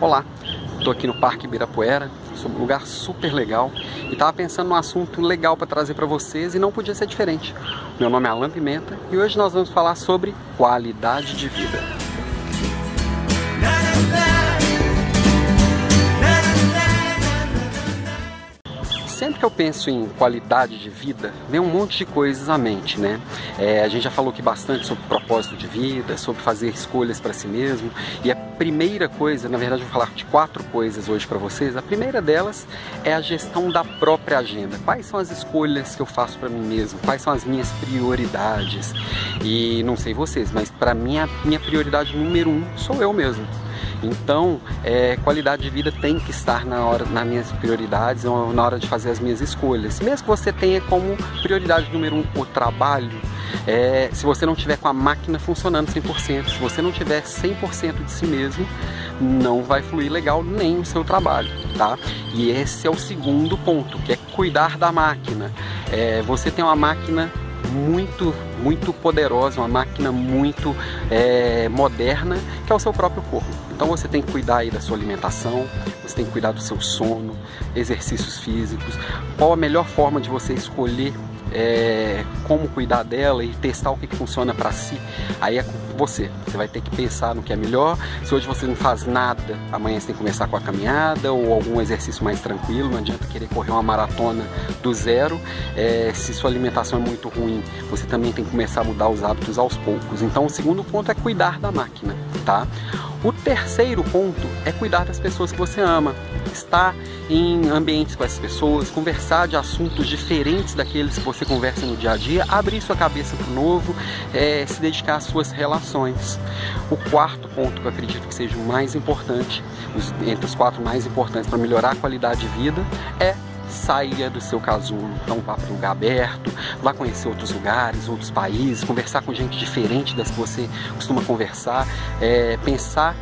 Olá, estou aqui no Parque Ibirapuera, um lugar super legal e estava pensando num assunto legal para trazer para vocês e não podia ser diferente. Meu nome é Alan Pimenta e hoje nós vamos falar sobre qualidade de vida. Sempre que eu penso em qualidade de vida, vem um monte de coisas à mente, né? É, a gente já falou aqui bastante sobre propósito de vida, sobre fazer escolhas para si mesmo. E a primeira coisa, na verdade, eu vou falar de quatro coisas hoje para vocês. A primeira delas é a gestão da própria agenda. Quais são as escolhas que eu faço para mim mesmo? Quais são as minhas prioridades? E não sei vocês, mas para mim a minha prioridade número um sou eu mesmo. Então, é, qualidade de vida tem que estar na hora, nas minhas prioridades, na hora de fazer as minhas escolhas. Mesmo que você tenha como prioridade número um o trabalho, é, se você não tiver com a máquina funcionando 100%, se você não tiver 100% de si mesmo, não vai fluir legal nem o seu trabalho, tá? E esse é o segundo ponto, que é cuidar da máquina. É, você tem uma máquina muito, muito poderosa, uma máquina muito é, moderna, que é o seu próprio corpo. Então você tem que cuidar aí da sua alimentação, você tem que cuidar do seu sono, exercícios físicos. Qual a melhor forma de você escolher é, como cuidar dela e testar o que, que funciona para si, aí é você. Você vai ter que pensar no que é melhor. Se hoje você não faz nada, amanhã você tem que começar com a caminhada ou algum exercício mais tranquilo. Não adianta querer correr uma maratona do zero. É, se sua alimentação é muito ruim, você também tem que começar a mudar os hábitos aos poucos. Então, o segundo ponto é cuidar da máquina, tá? O terceiro ponto é cuidar das pessoas que você ama, estar em ambientes com essas pessoas, conversar de assuntos diferentes daqueles que você conversa no dia a dia, abrir sua cabeça para o novo, é, se dedicar às suas relações. O quarto ponto que eu acredito que seja o mais importante, entre os quatro mais importantes para melhorar a qualidade de vida, é saia do seu casulo, então vá para um lugar aberto, vá conhecer outros lugares, outros países, conversar com gente diferente das que você costuma conversar, é, pensar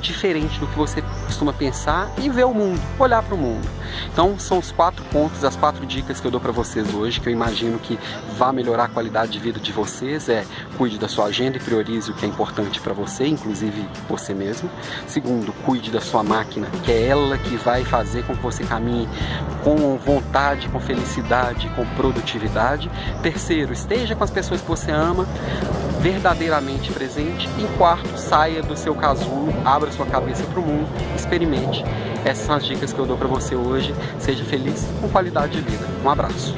diferente do que você costuma pensar e ver o mundo, olhar para o mundo. Então são os quatro pontos, as quatro dicas que eu dou para vocês hoje, que eu imagino que vá melhorar a qualidade de vida de vocês. É cuide da sua agenda e priorize o que é importante para você, inclusive você mesmo. Segundo, cuide da sua máquina, que é ela que vai fazer com que você caminhe com vontade, com felicidade, com produtividade. Terceiro, esteja com as pessoas que você ama, verdadeiramente presente. E quarto, saia do seu casulo, abra sua cabeça para o mundo, experimente. Essas são as dicas que eu dou para você hoje. Seja feliz com qualidade de vida. Um abraço.